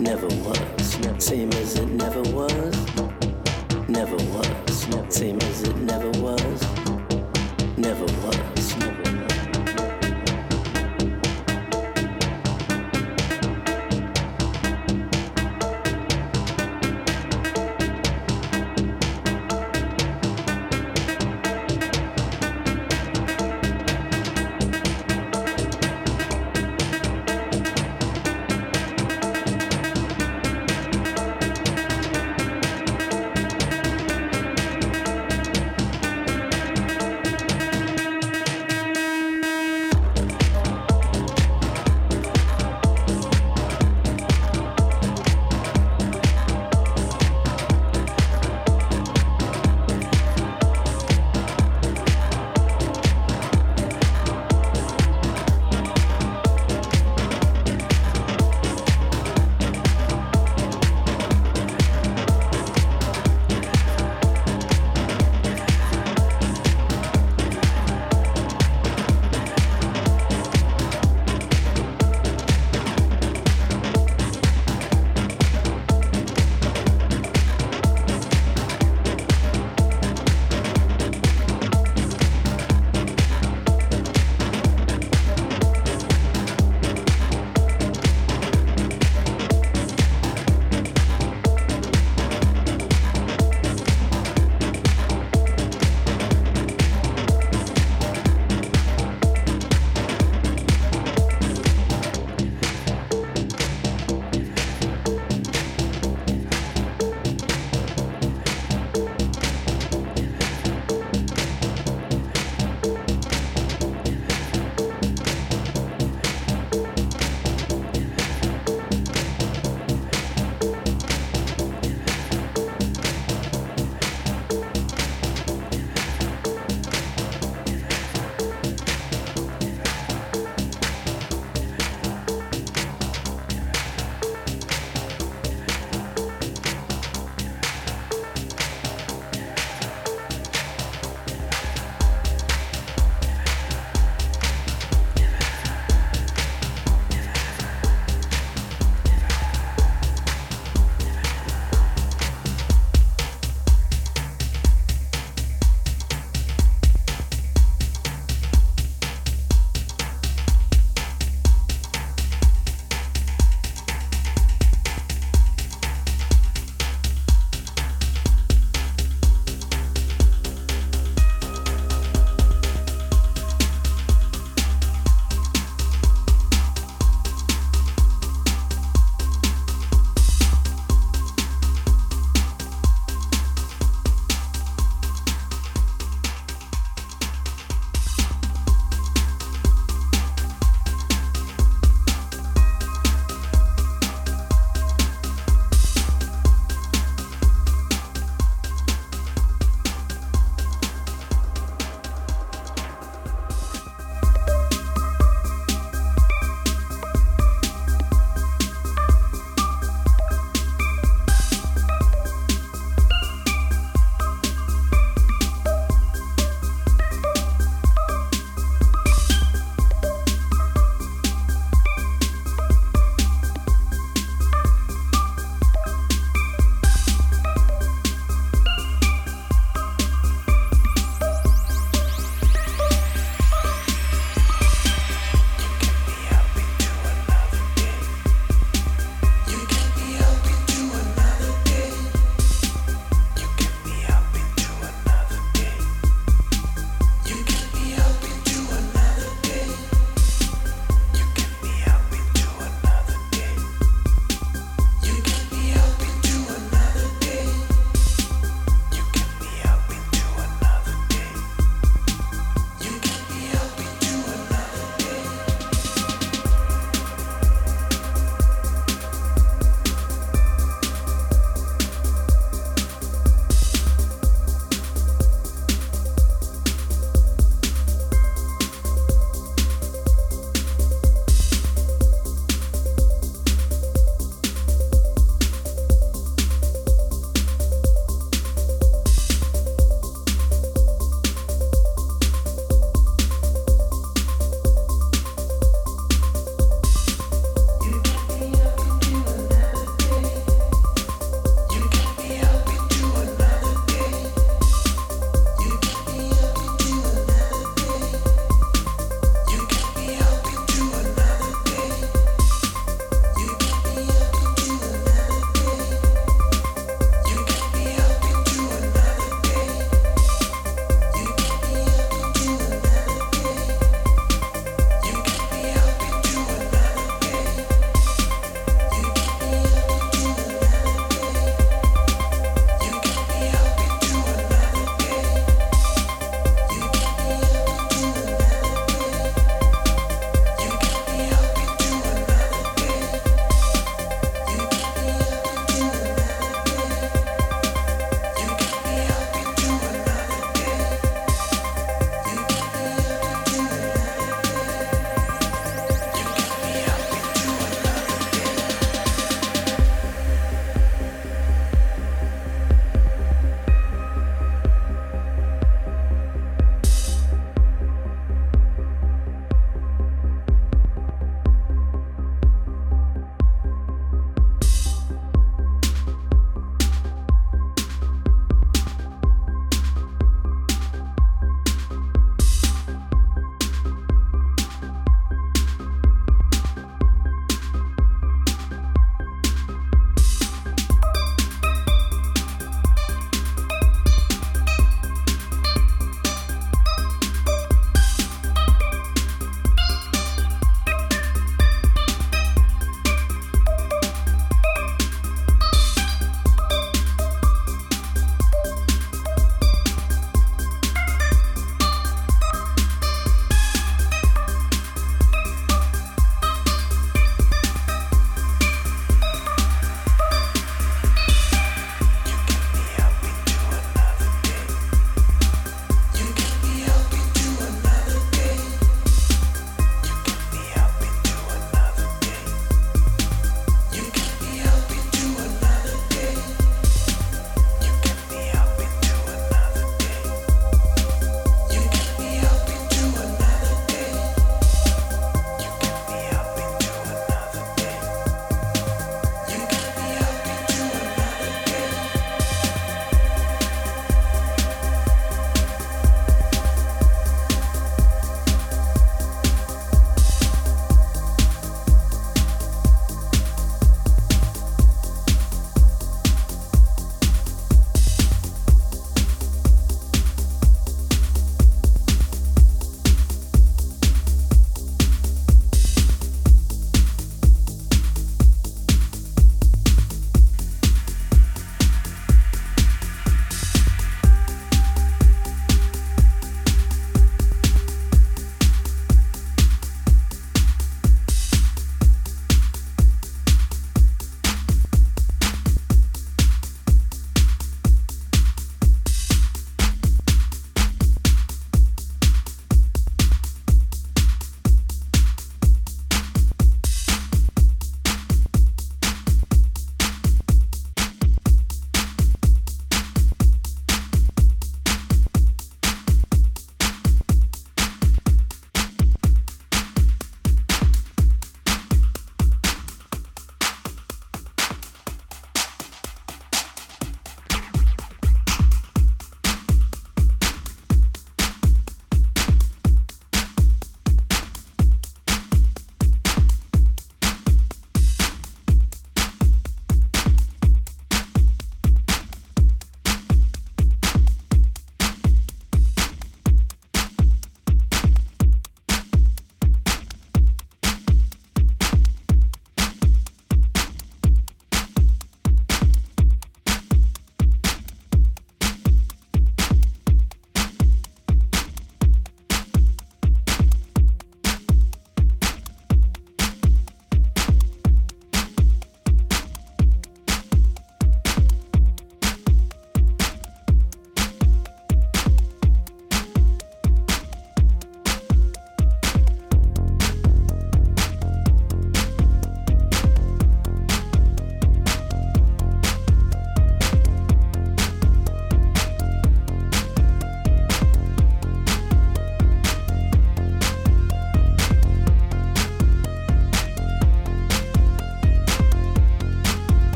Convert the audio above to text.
never was, same as it never was, never was, same as it never was, never was.